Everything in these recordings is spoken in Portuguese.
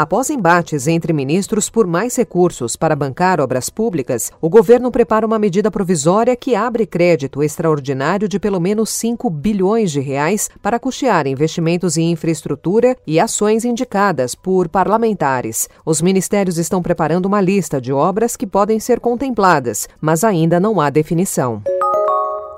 Após embates entre ministros por mais recursos para bancar obras públicas, o governo prepara uma medida provisória que abre crédito extraordinário de pelo menos 5 bilhões de reais para custear investimentos em infraestrutura e ações indicadas por parlamentares. Os ministérios estão preparando uma lista de obras que podem ser contempladas, mas ainda não há definição.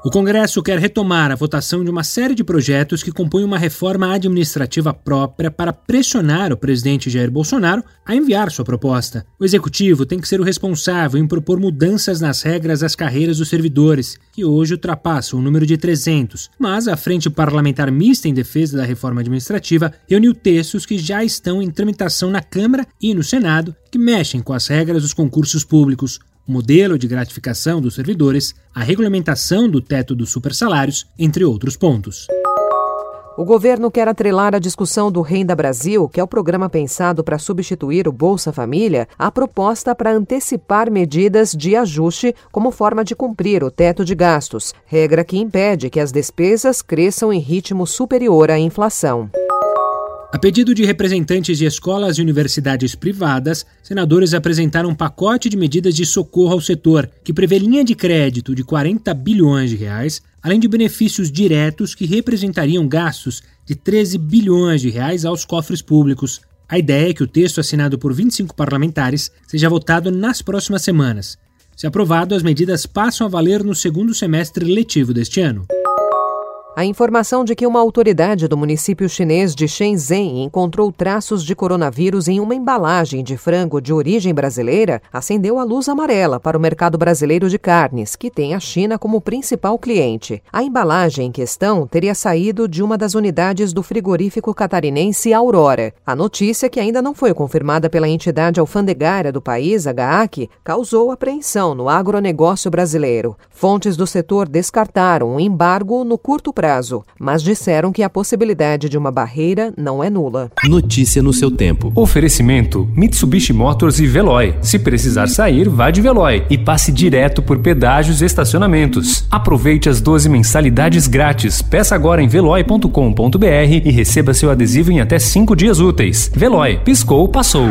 O Congresso quer retomar a votação de uma série de projetos que compõem uma reforma administrativa própria para pressionar o presidente Jair Bolsonaro a enviar sua proposta. O executivo tem que ser o responsável em propor mudanças nas regras das carreiras dos servidores, que hoje ultrapassam o número de 300. Mas a Frente Parlamentar Mista em Defesa da Reforma Administrativa reuniu textos que já estão em tramitação na Câmara e no Senado que mexem com as regras dos concursos públicos o modelo de gratificação dos servidores, a regulamentação do teto dos supersalários, entre outros pontos. O governo quer atrelar a discussão do Renda Brasil, que é o programa pensado para substituir o Bolsa Família, à proposta para antecipar medidas de ajuste como forma de cumprir o teto de gastos, regra que impede que as despesas cresçam em ritmo superior à inflação. A pedido de representantes de escolas e universidades privadas, senadores apresentaram um pacote de medidas de socorro ao setor, que prevê linha de crédito de 40 bilhões de reais, além de benefícios diretos que representariam gastos de 13 bilhões de reais aos cofres públicos. A ideia é que o texto assinado por 25 parlamentares seja votado nas próximas semanas. Se aprovado, as medidas passam a valer no segundo semestre letivo deste ano. A informação de que uma autoridade do município chinês de Shenzhen encontrou traços de coronavírus em uma embalagem de frango de origem brasileira acendeu a luz amarela para o mercado brasileiro de carnes, que tem a China como principal cliente. A embalagem em questão teria saído de uma das unidades do frigorífico catarinense Aurora. A notícia, que ainda não foi confirmada pela entidade alfandegária do país, GAAC, causou apreensão no agronegócio brasileiro. Fontes do setor descartaram um embargo no curto prazo prazo, mas disseram que a possibilidade de uma barreira não é nula. Notícia no seu tempo. Oferecimento: Mitsubishi Motors e Veloy. Se precisar sair, vá de Veloy e passe direto por pedágios e estacionamentos. Aproveite as 12 mensalidades grátis. Peça agora em veloy.com.br e receba seu adesivo em até 5 dias úteis. Veloy, piscou, passou.